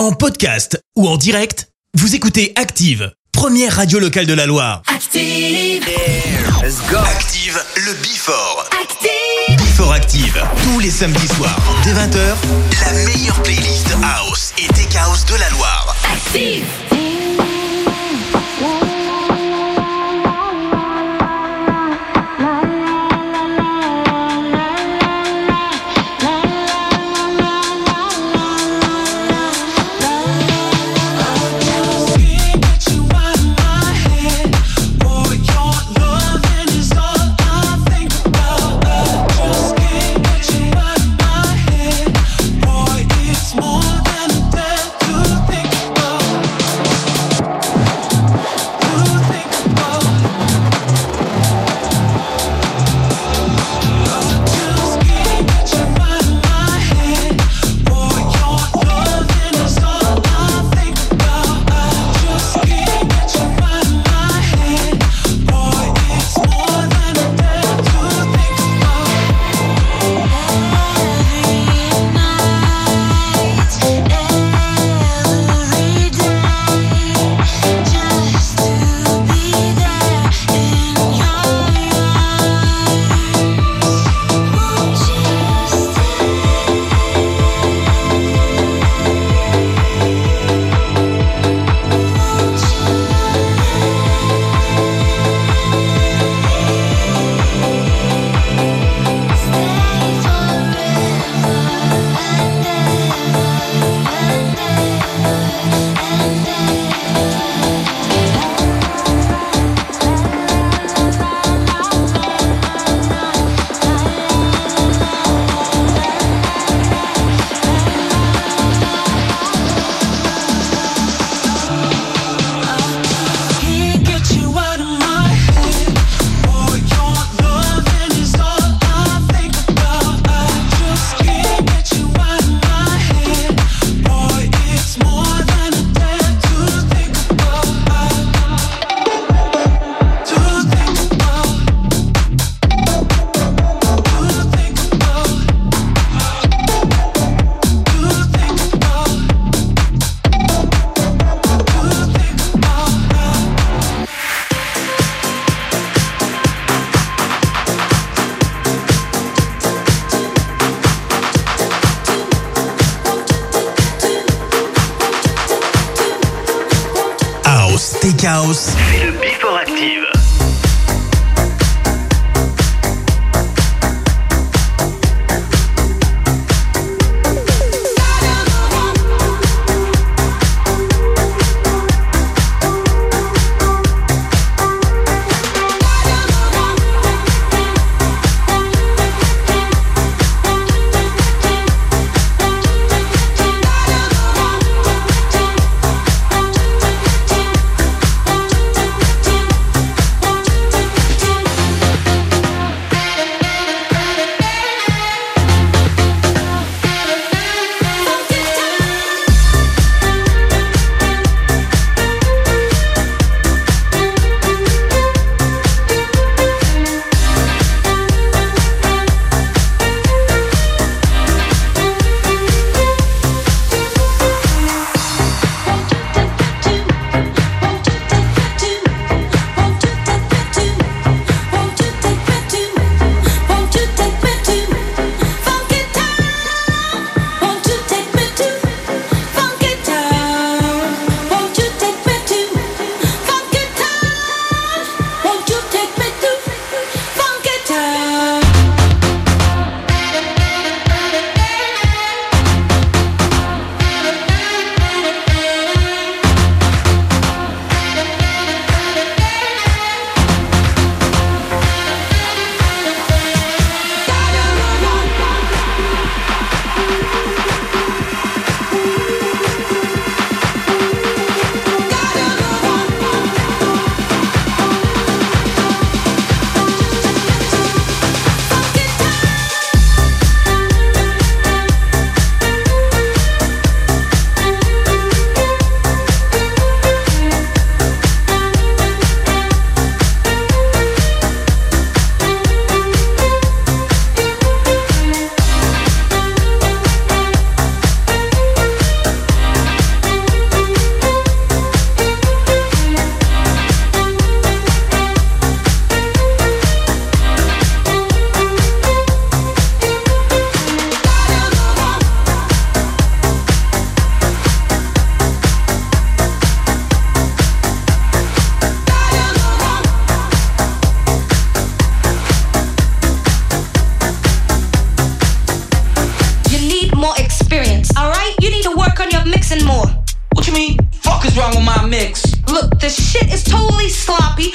En podcast ou en direct, vous écoutez Active, première radio locale de la Loire. Active. Let's go. Active, le Before. Active. Before Active, tous les samedis soirs, dès 20h, la meilleure playlist House et Tech House de la Loire. Active. more. What you mean? Fuck is wrong with my mix? Look, this shit is totally sloppy.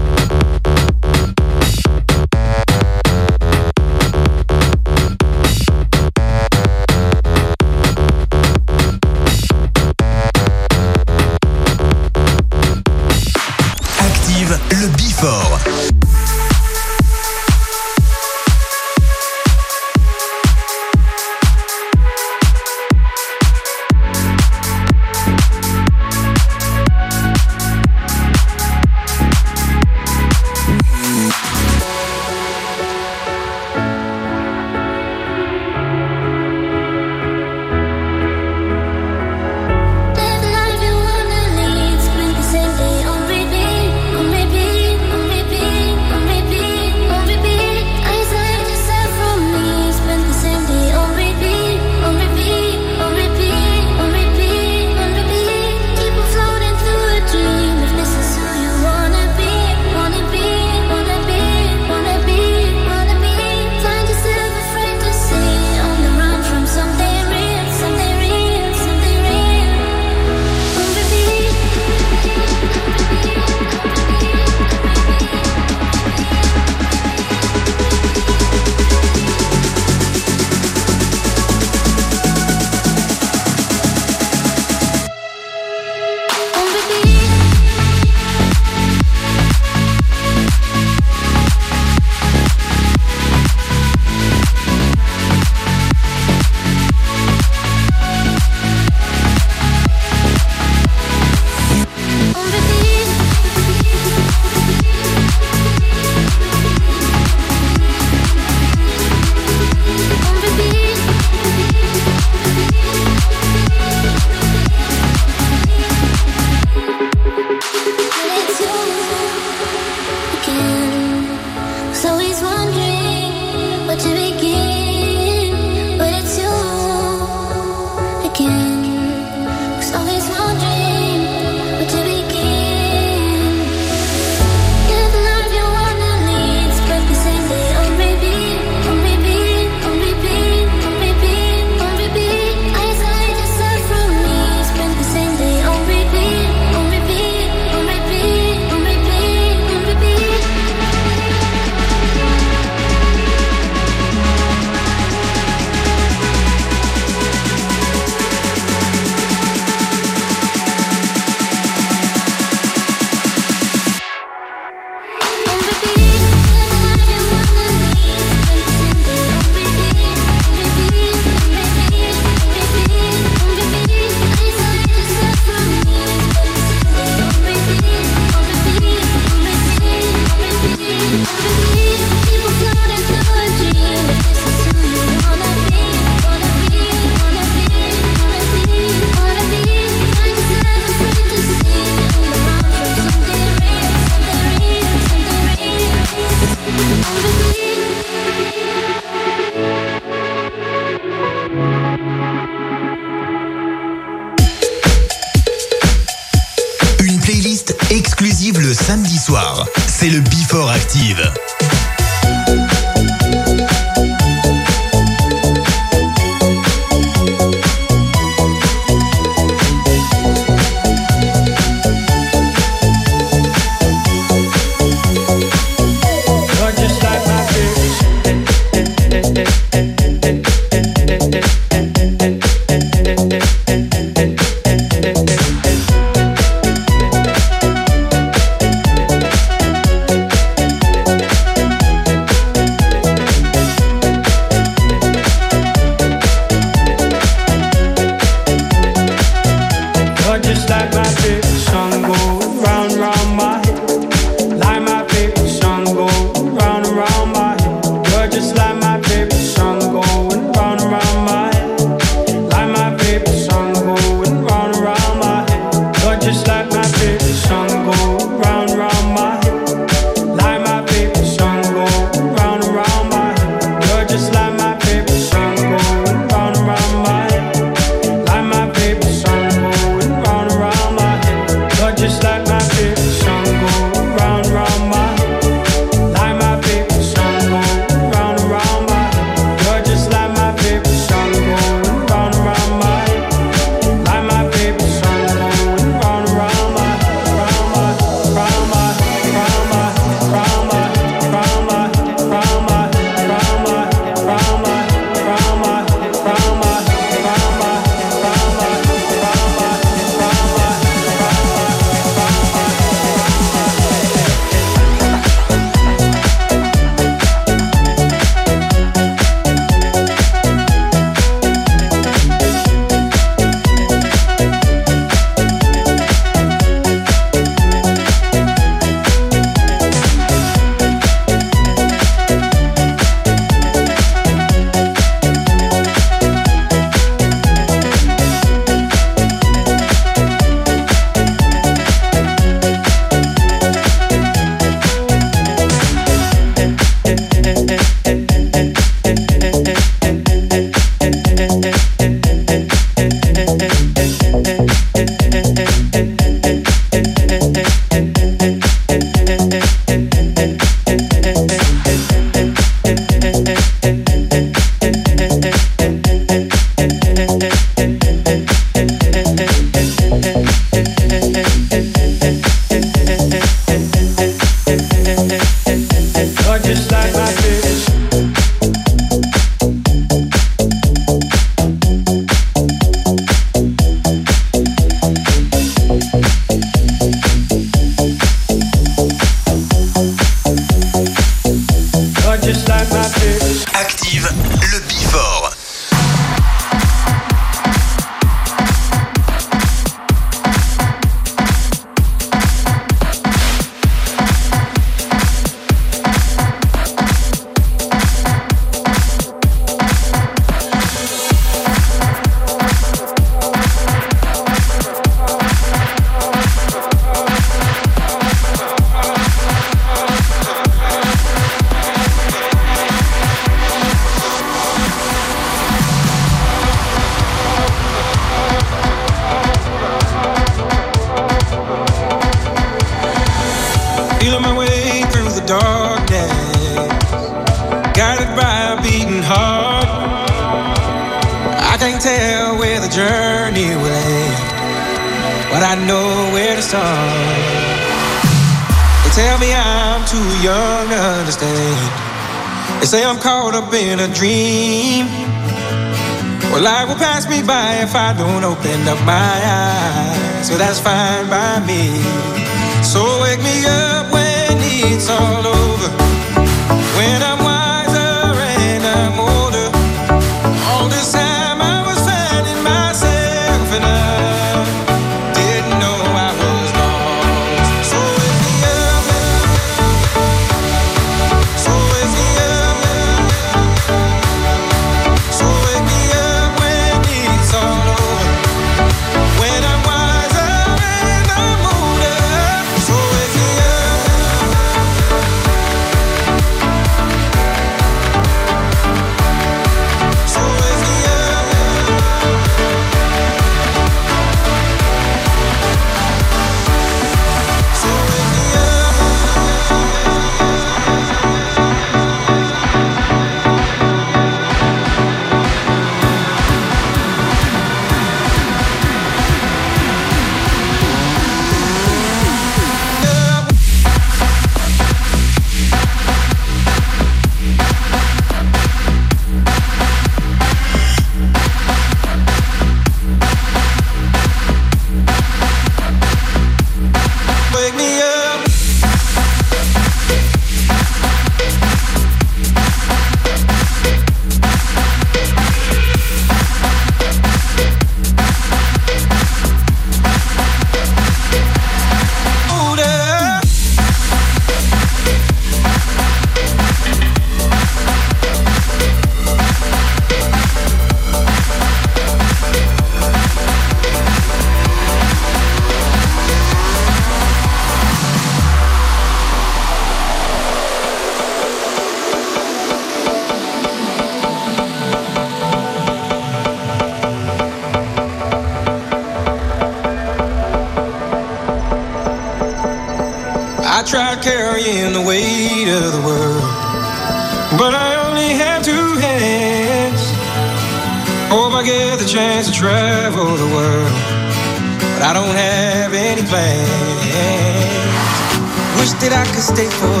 Stay forever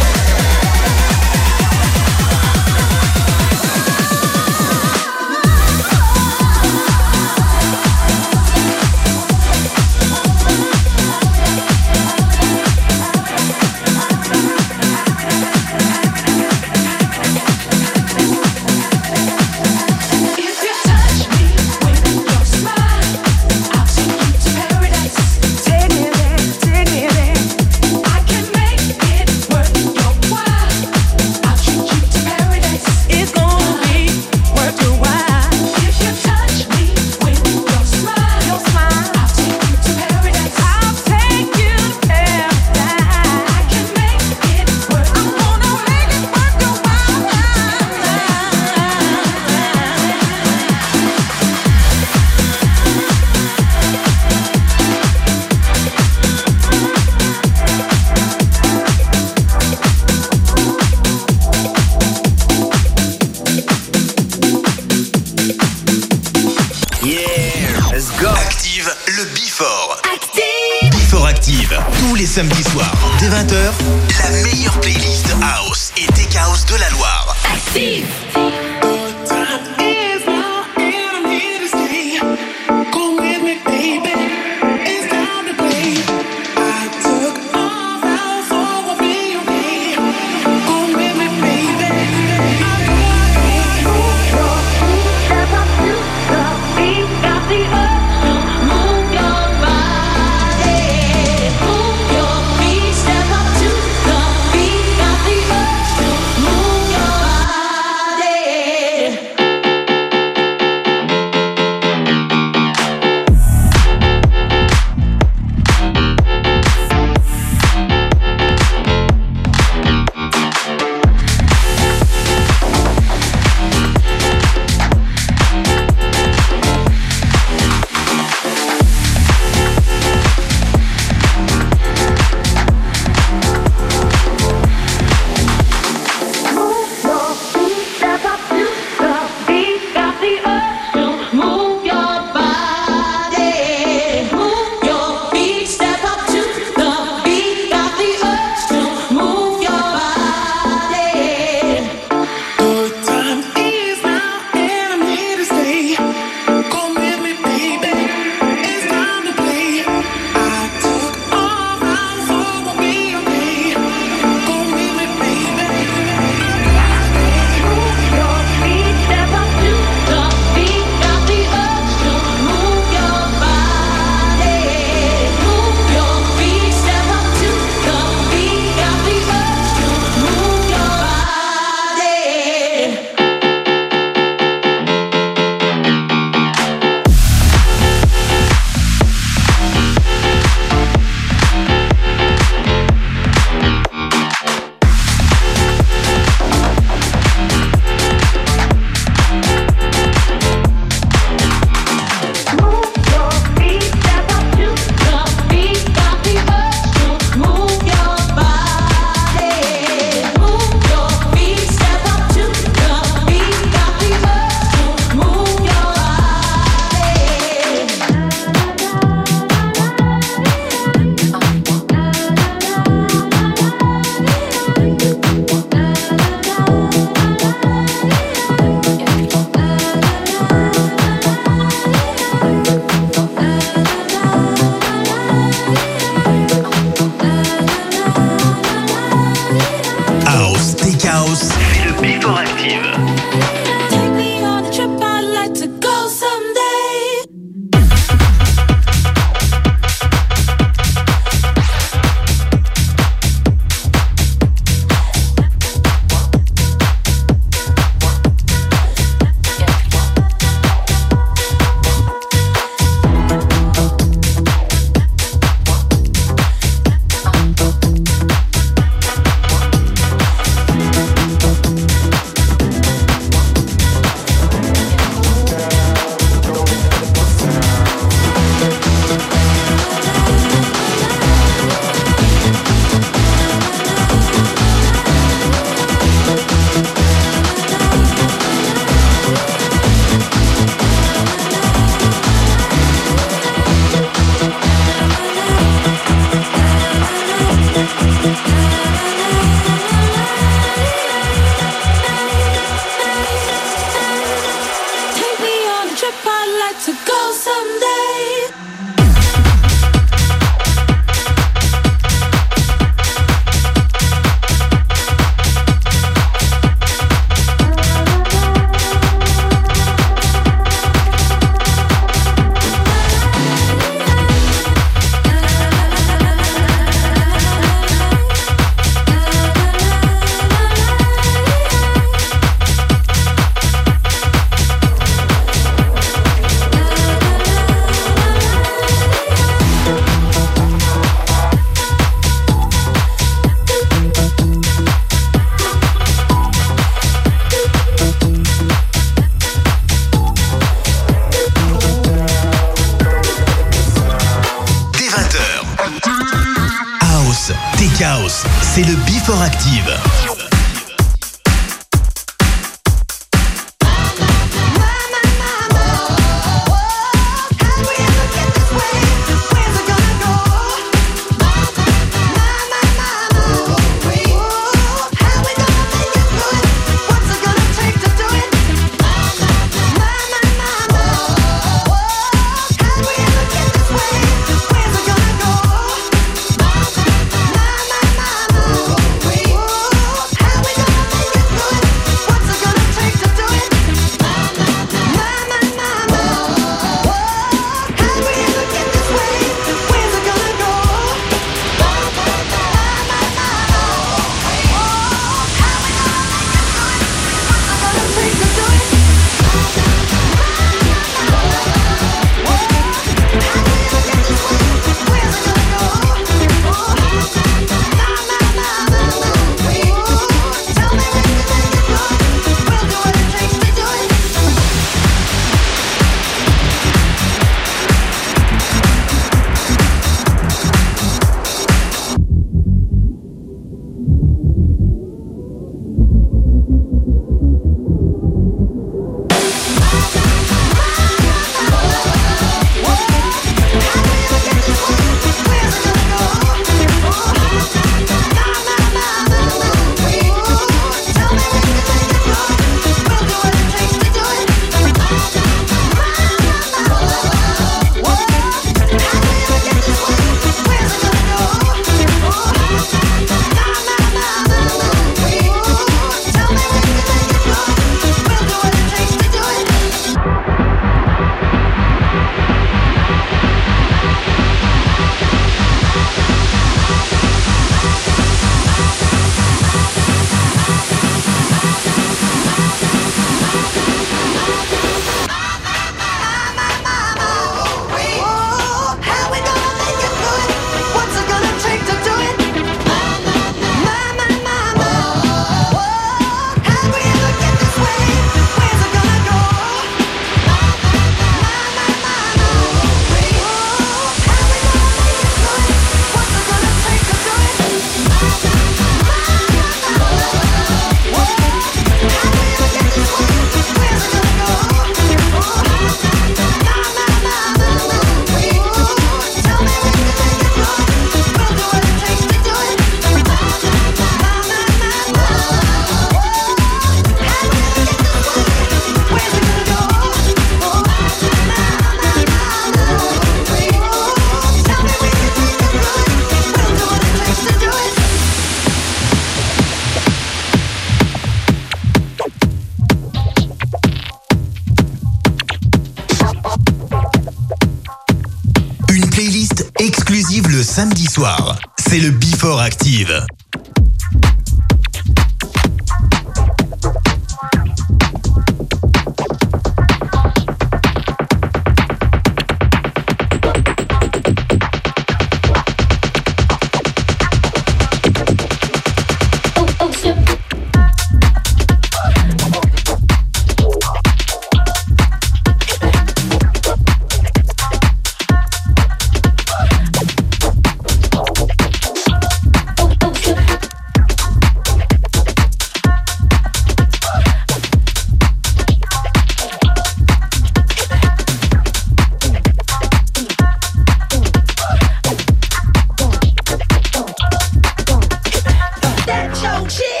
choke shit.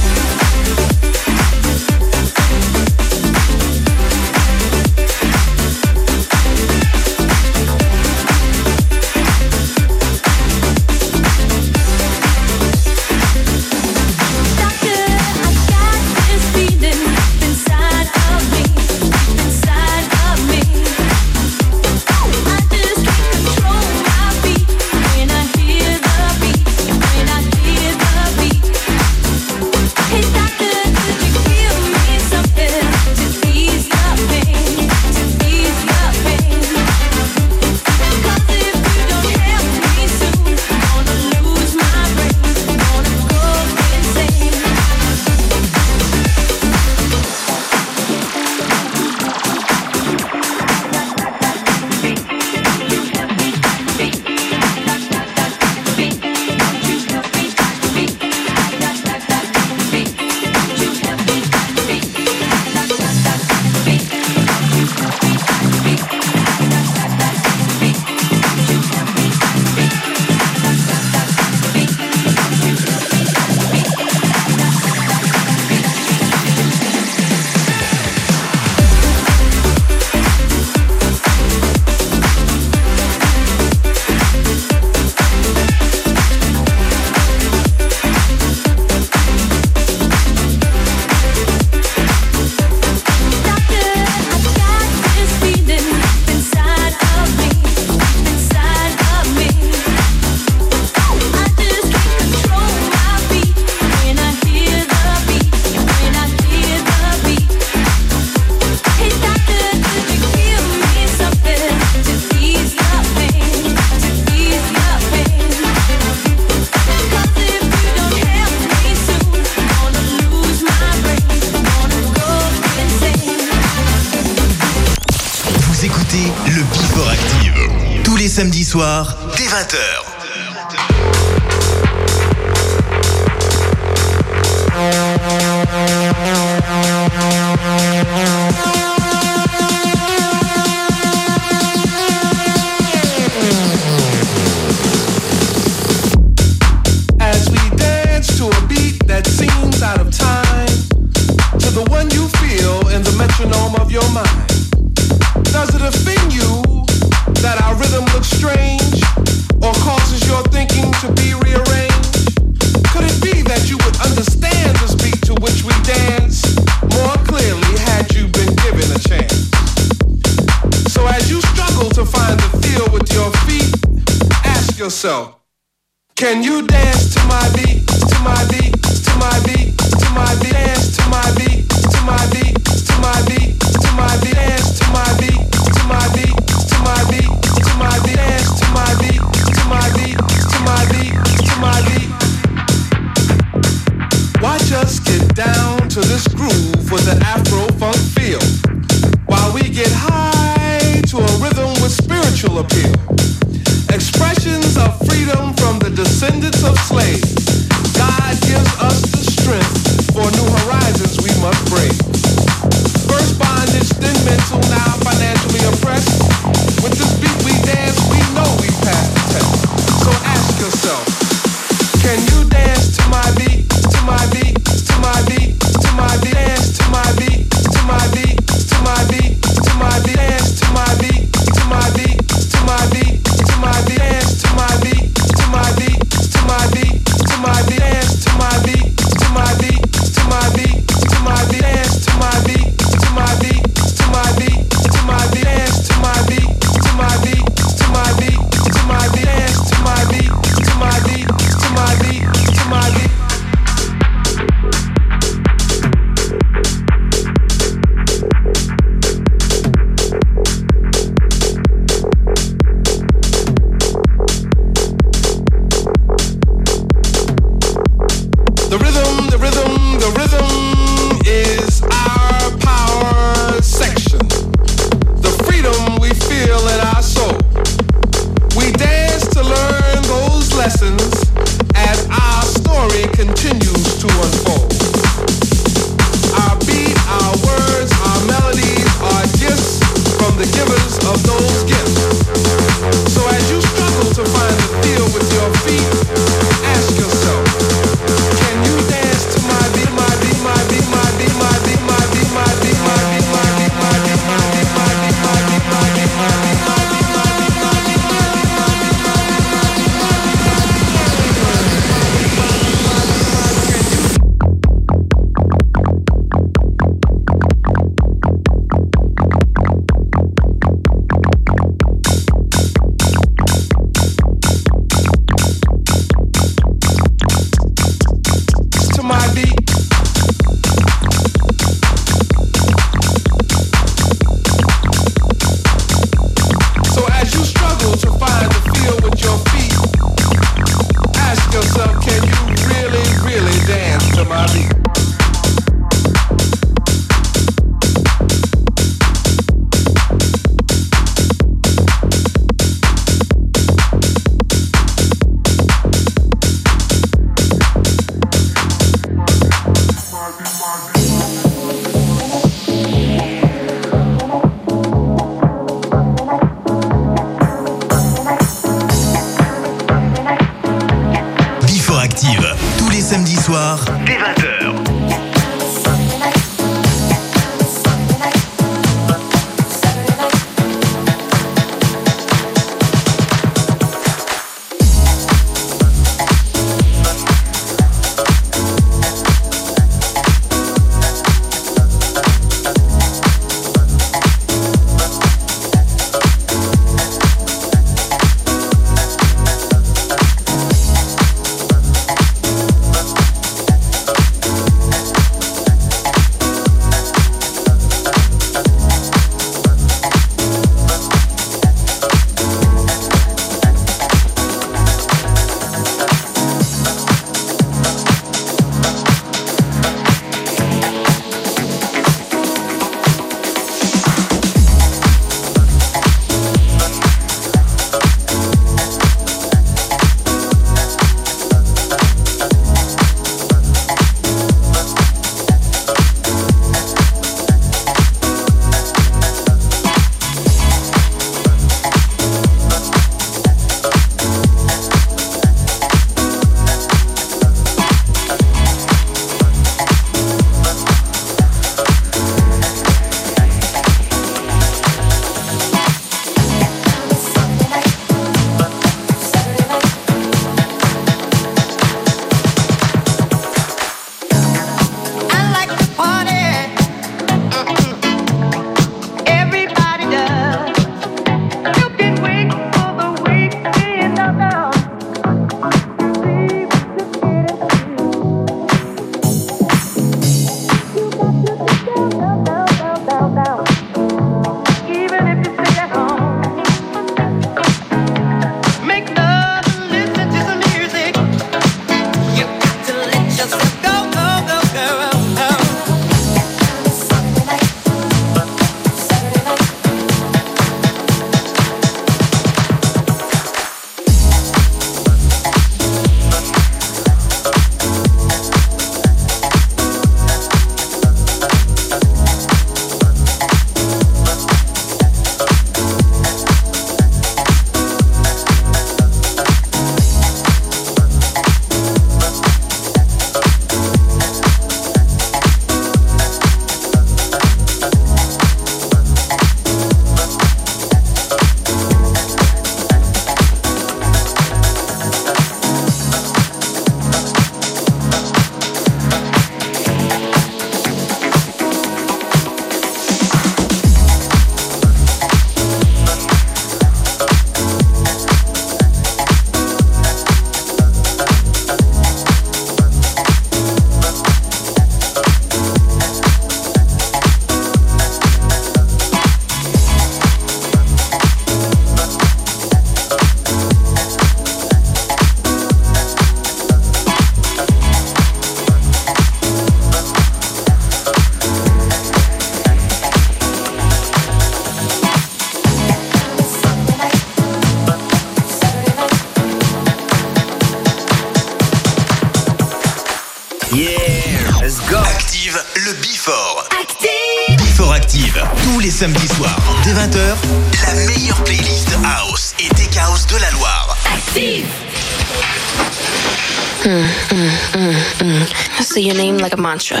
Mantra.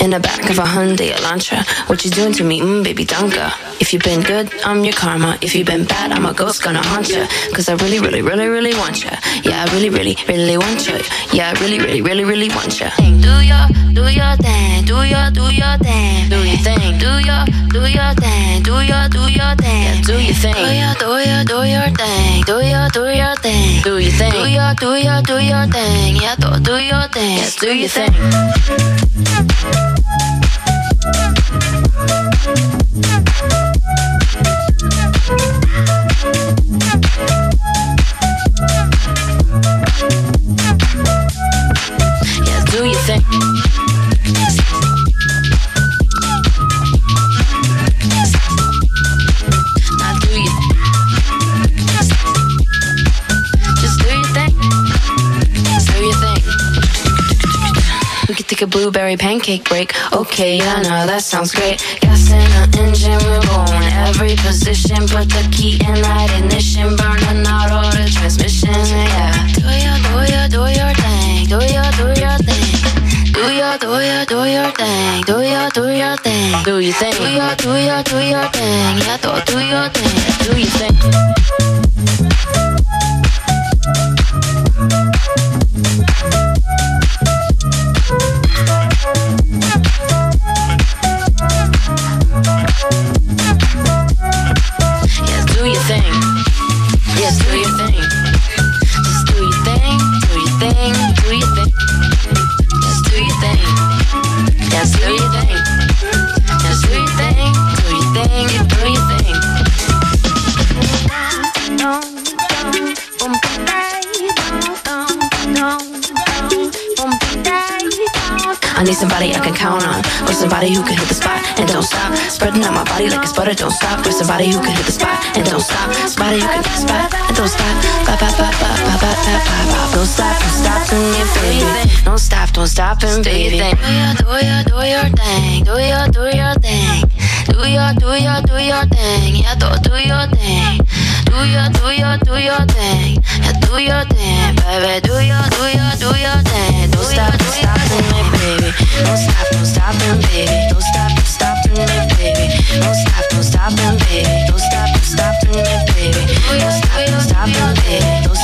In the back of a Hyundai Elantra. What you doing to me? Mmm, baby, donka. If you've been good, I'm your karma. If you've been bad, I'm a ghost gonna haunt ya. Cause I really, really, really, really want ya. Yeah, I really, really, really want ya. Yeah, I really, really, really, really want ya. Do your, do your thing. Do your, do your thing. Do your thing. Do your, do your thing. Do your, do your thing. Yeah, do your thing. Do your, do your, do your thing. Do your, do your thing. Do your thing. Do your, do your, do your thing. Yeah, do, do your thing. Yeah, do your thing. Yeah, blueberry pancake break. Okay, yeah, no, that sounds great. Gas in the engine, we're going every position. Put the key in that ignition, burning out all the transmissions. Yeah, do your, do your, do your thing. Do your, do your thing. Do your, do your, do your thing. Do your, do your thing. Do your thing. Do your, do your, do your thing. Yeah, do, do your thing. Do your thing. Yes, do your thing. Yes, do your thing. That's Louis Vuitton. Need somebody I can count on, or somebody who can hit the spot and don't stop. Spreading out my body like a butter, don't stop. Or somebody who can hit the spot and don't stop. Somebody who can hit the spot and don't stop. Ba ba ba ba ba ba ba ba ba. Don't stop, don't stop, and you baby. Don't stop, don't stop, and baby. Do your, do your, do your thing. Do your, do your thing. Do your, do your, do your thing. Yeah, do, do your thing. Do your, do your, do your thing. Yeah, do your thing, baby. Do your, do your, do your thing. Don't stop, don't stop, and me, baby. Don't stop, don't stop, and baby. Don't stop, don't stop, and me, baby. Don't stop, don't stop, and baby. Don't stop, don't stop, and me, baby. Don't stop, don't stop, and baby. Don't stop,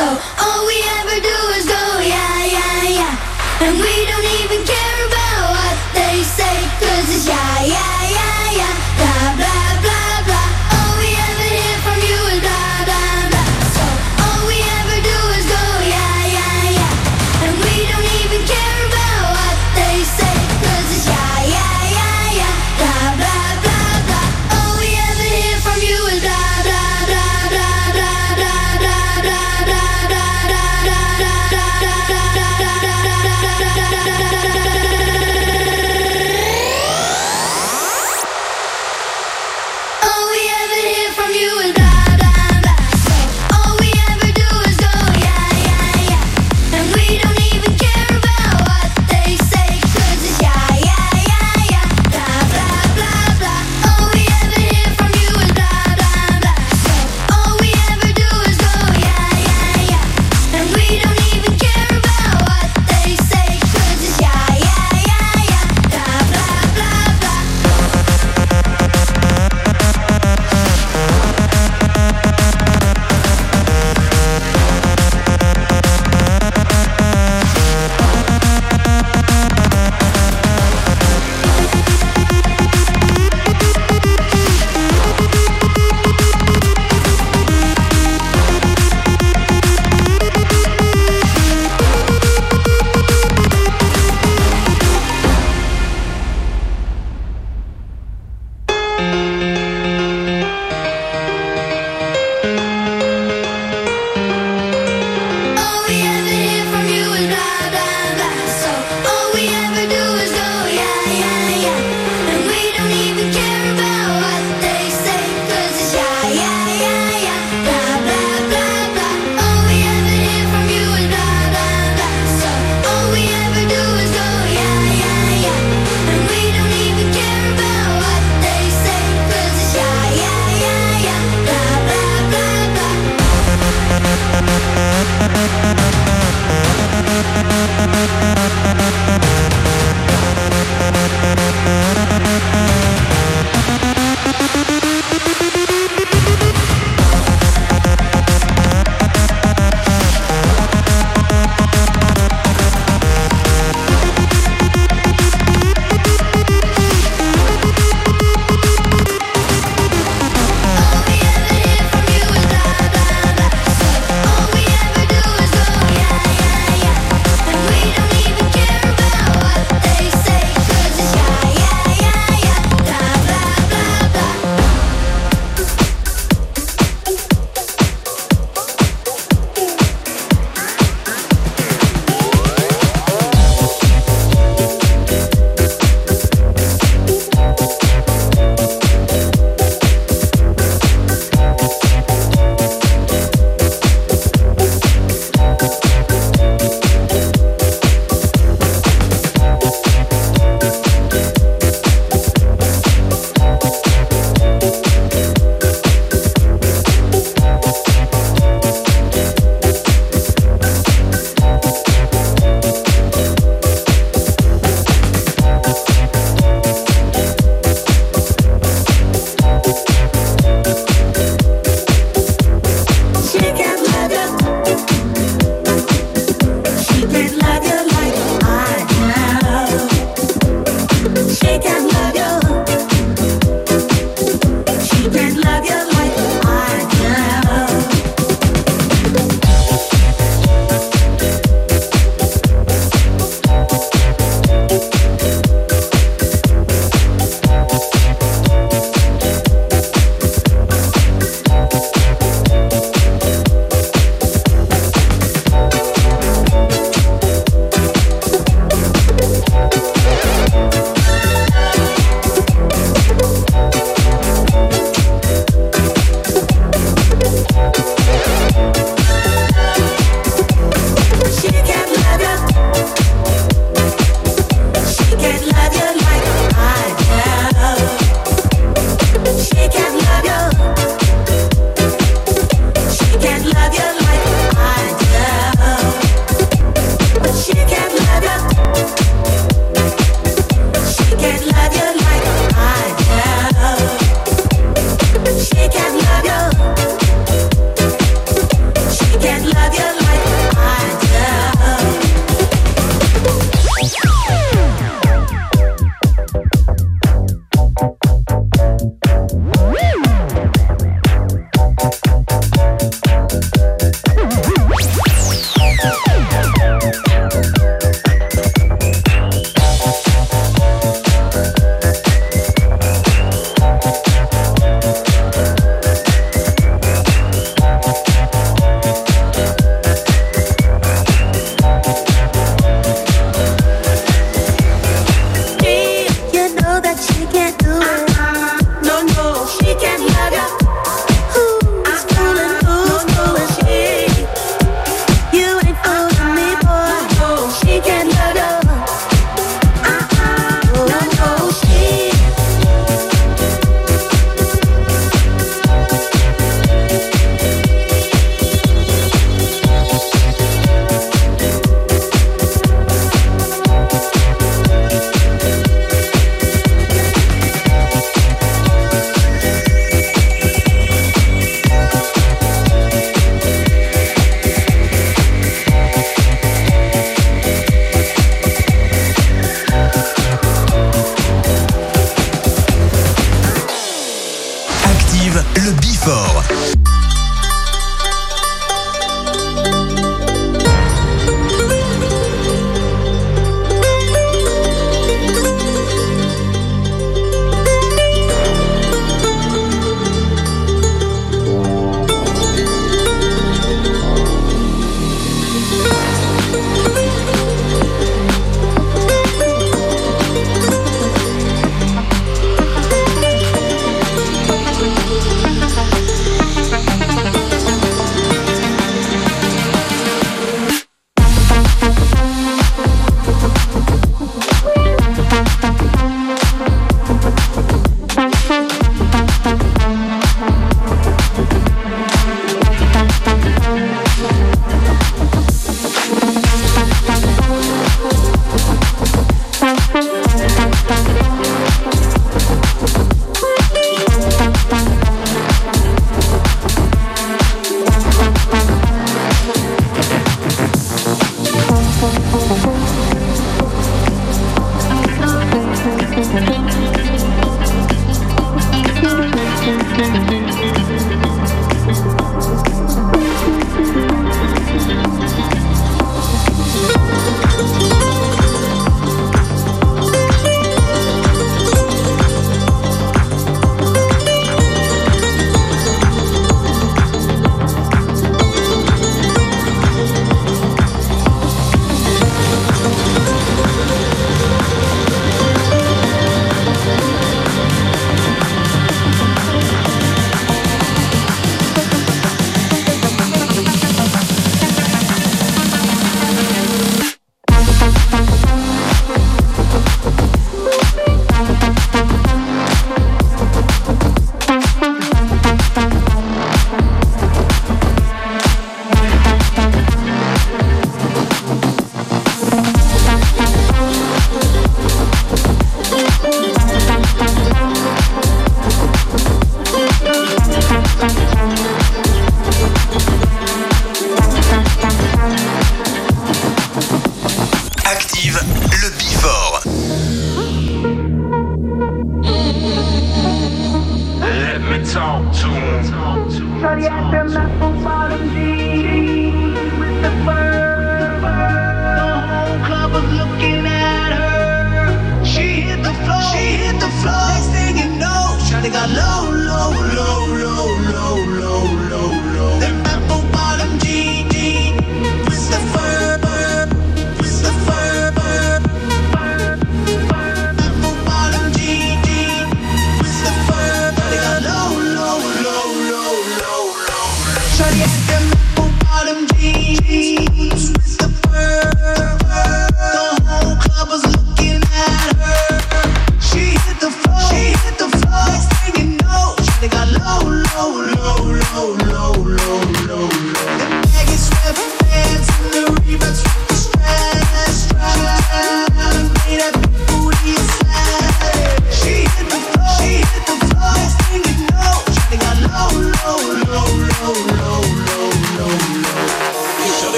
So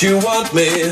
Waitress want a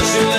cocktail bar.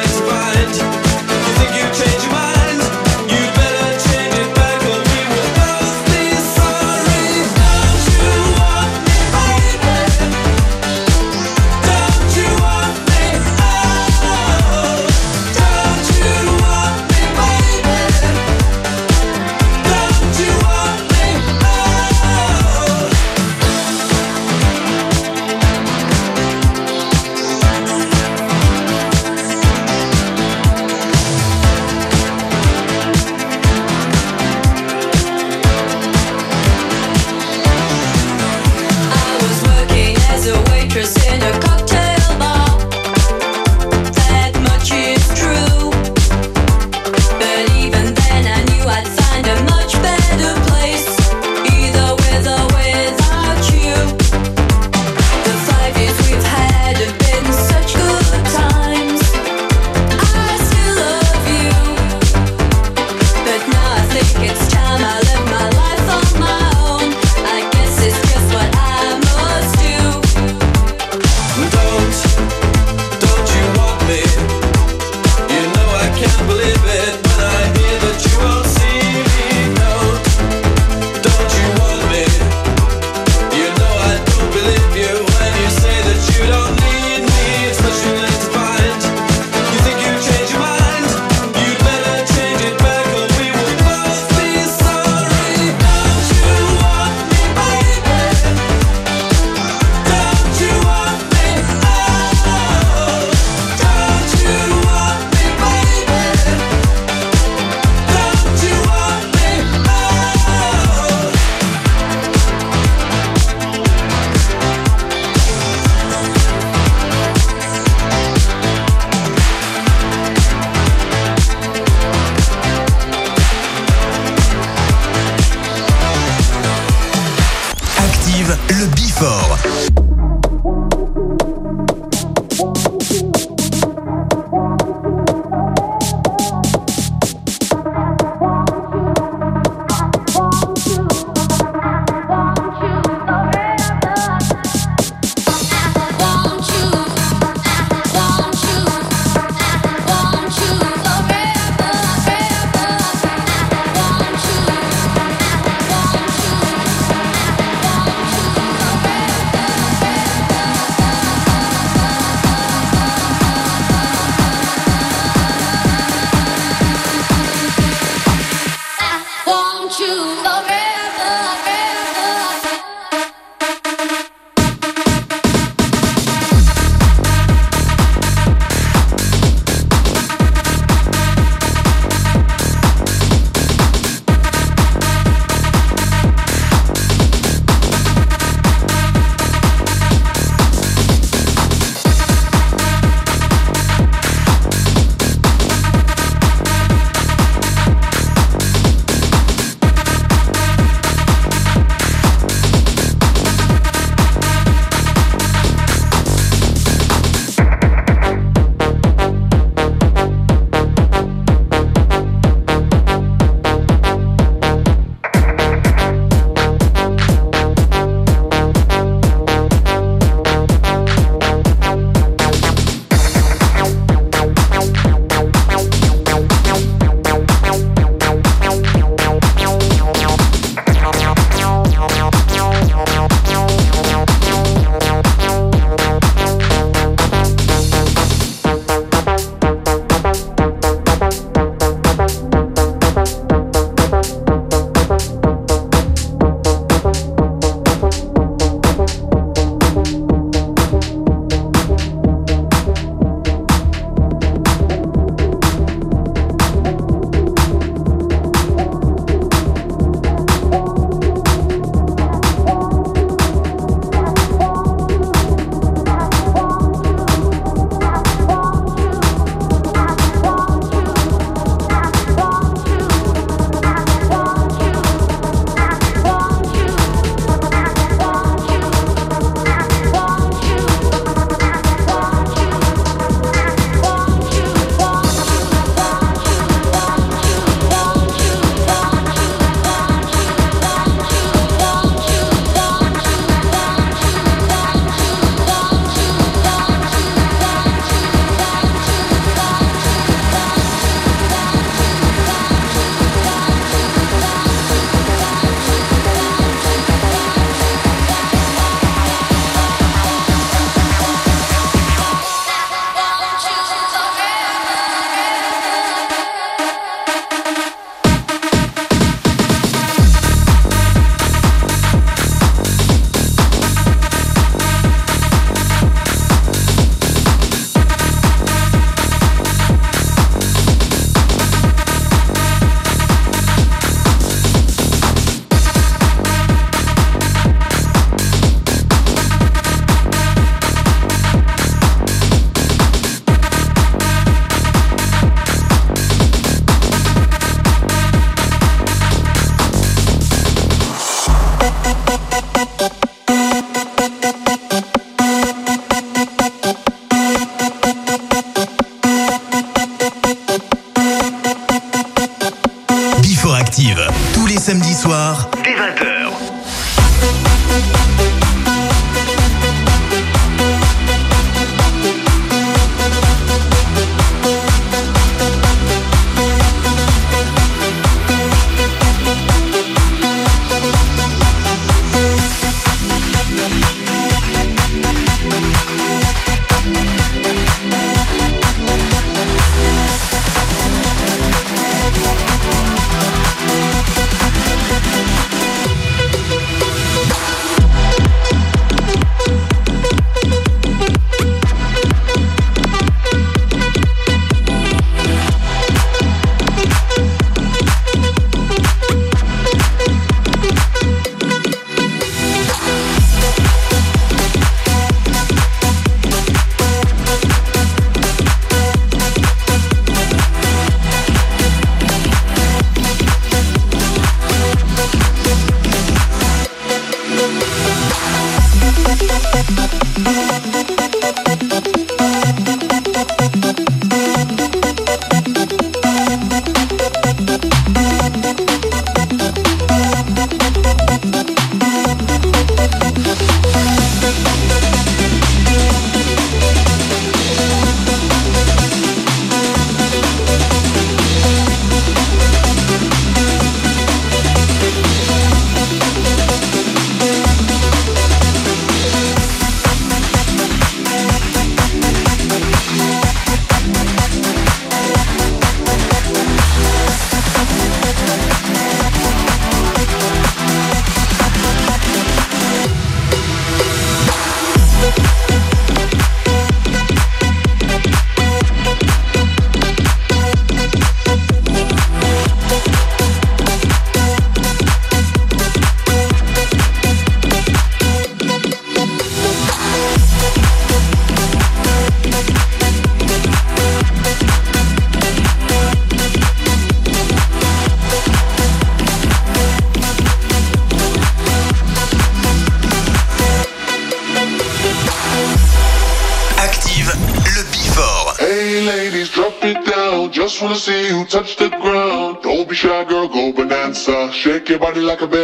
Shake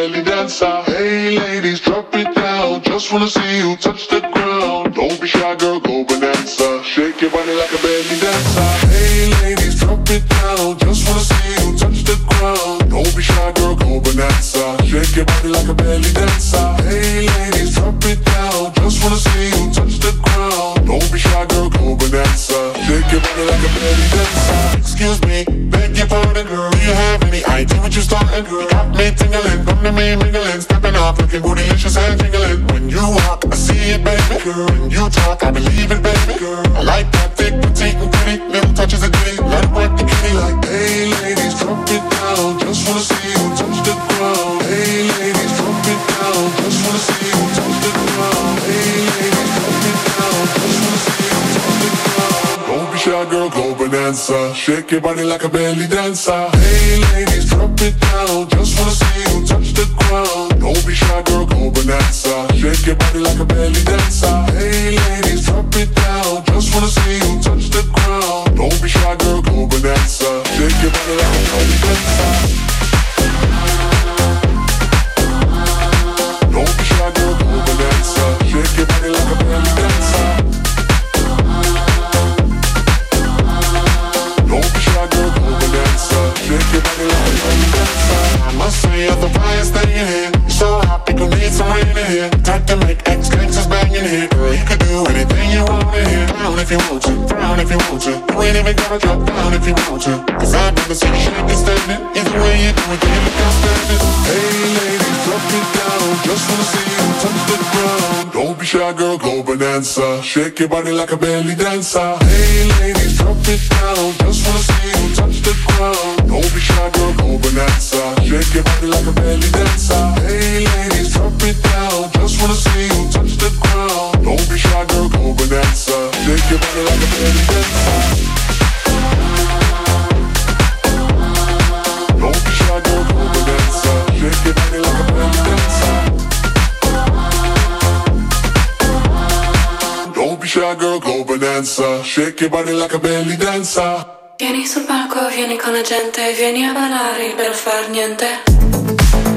shy girl, go bonanza Shake your body like a belly dancer. Vieni sul palco, vieni con la gente Vieni a ballare per far niente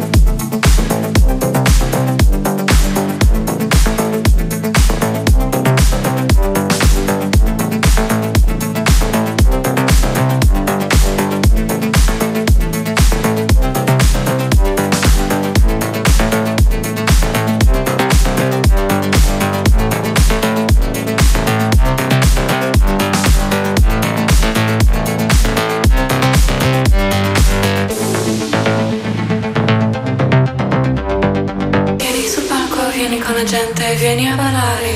vieni a parlare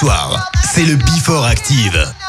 soir, c'est le Before Active.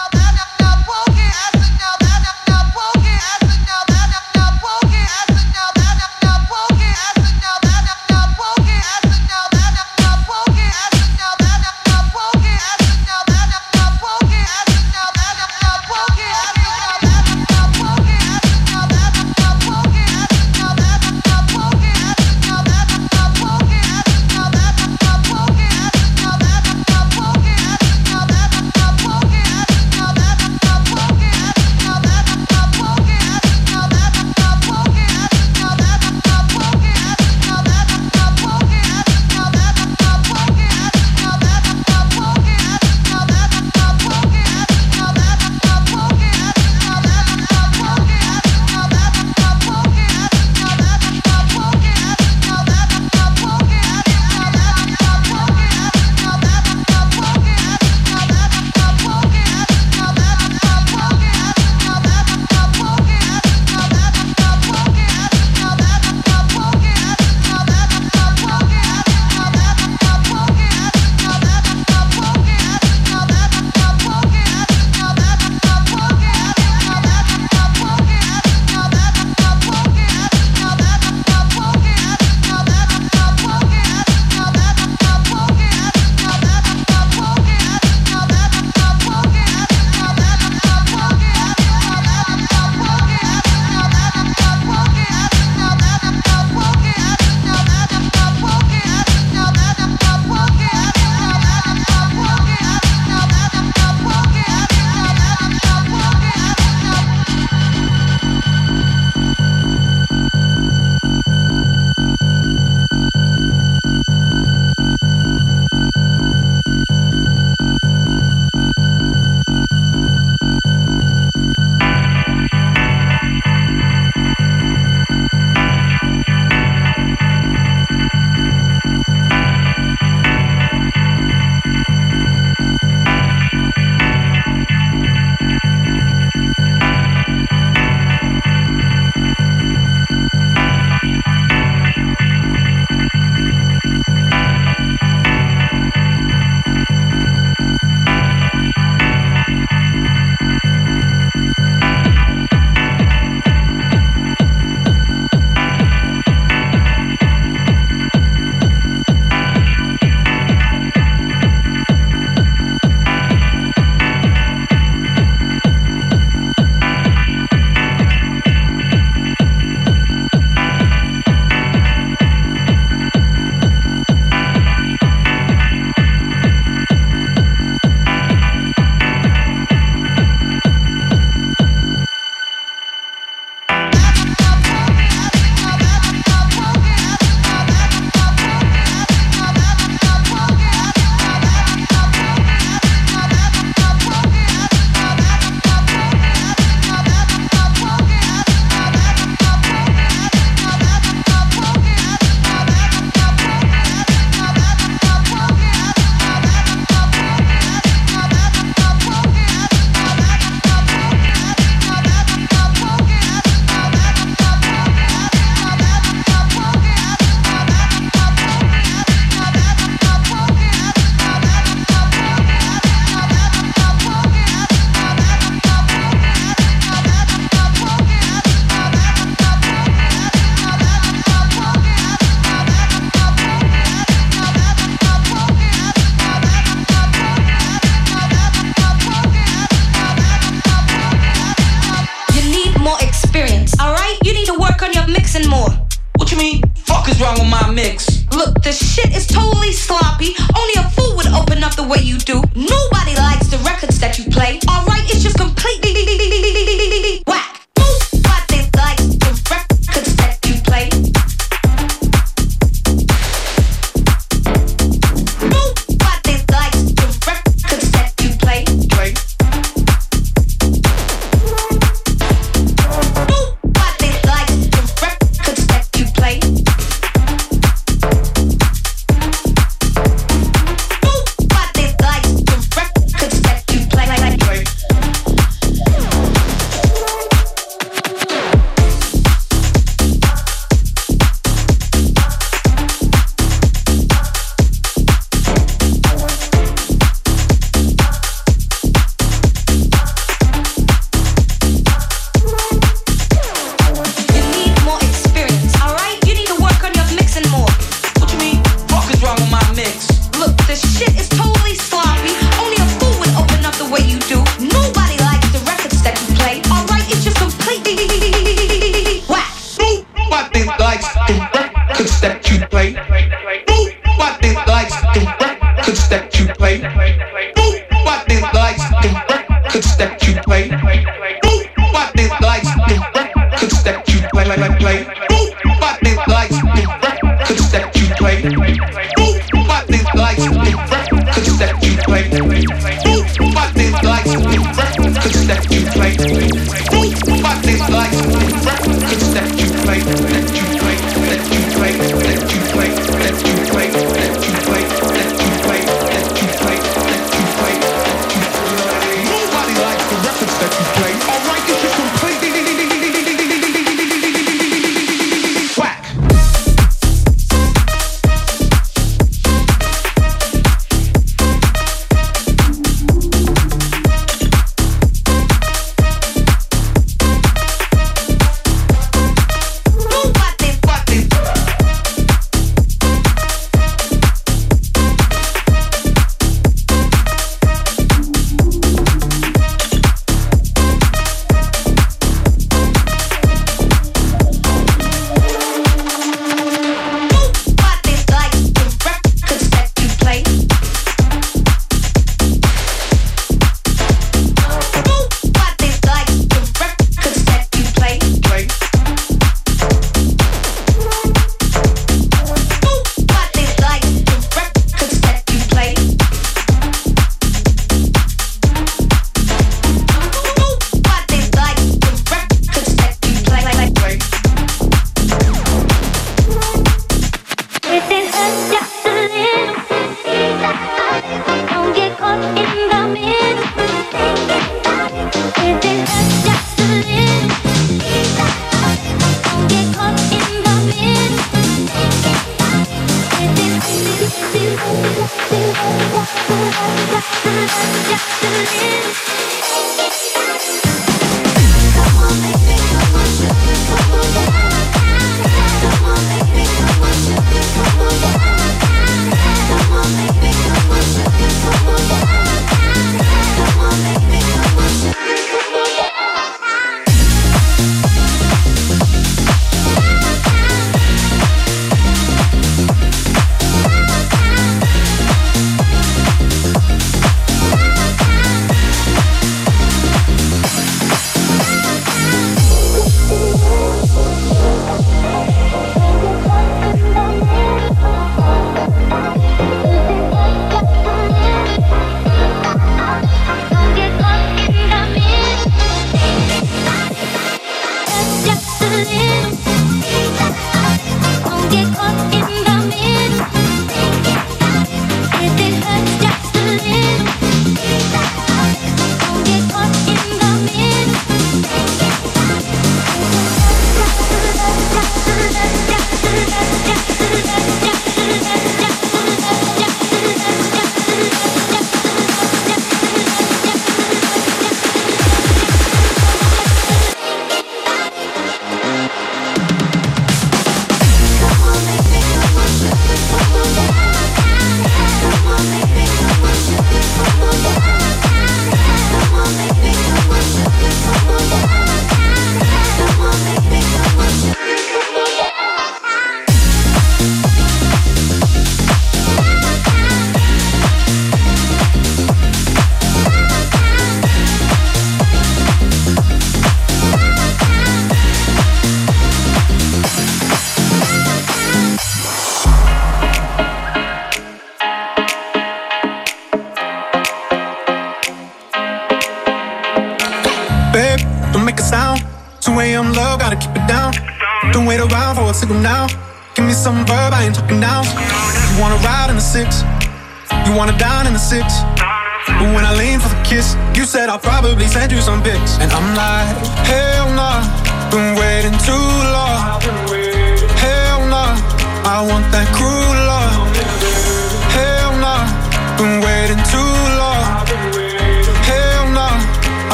records that you play.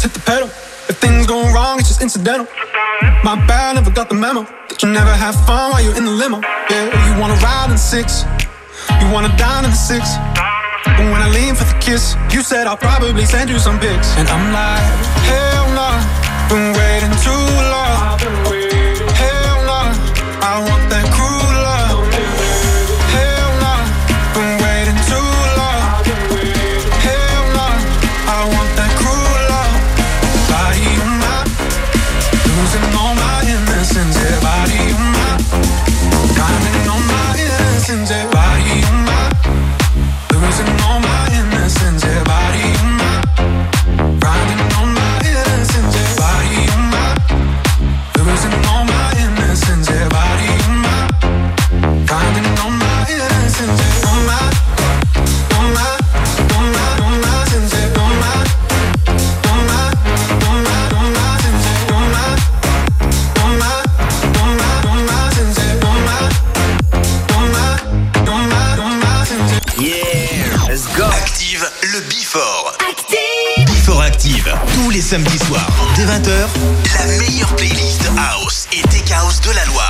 just hit the pedal. If things go wrong, it's just incidental. My bad, never got the memo. That you never have fun while you're in the limo. Yeah, you wanna ride in six, you wanna dine in the six. But when I lean for the kiss, you said I'll probably send you some pics. And I'm like, hell no, nah, been waiting too long. les samedis soirs, dès 20h, la meilleure playlist House et Tech House de la Loire.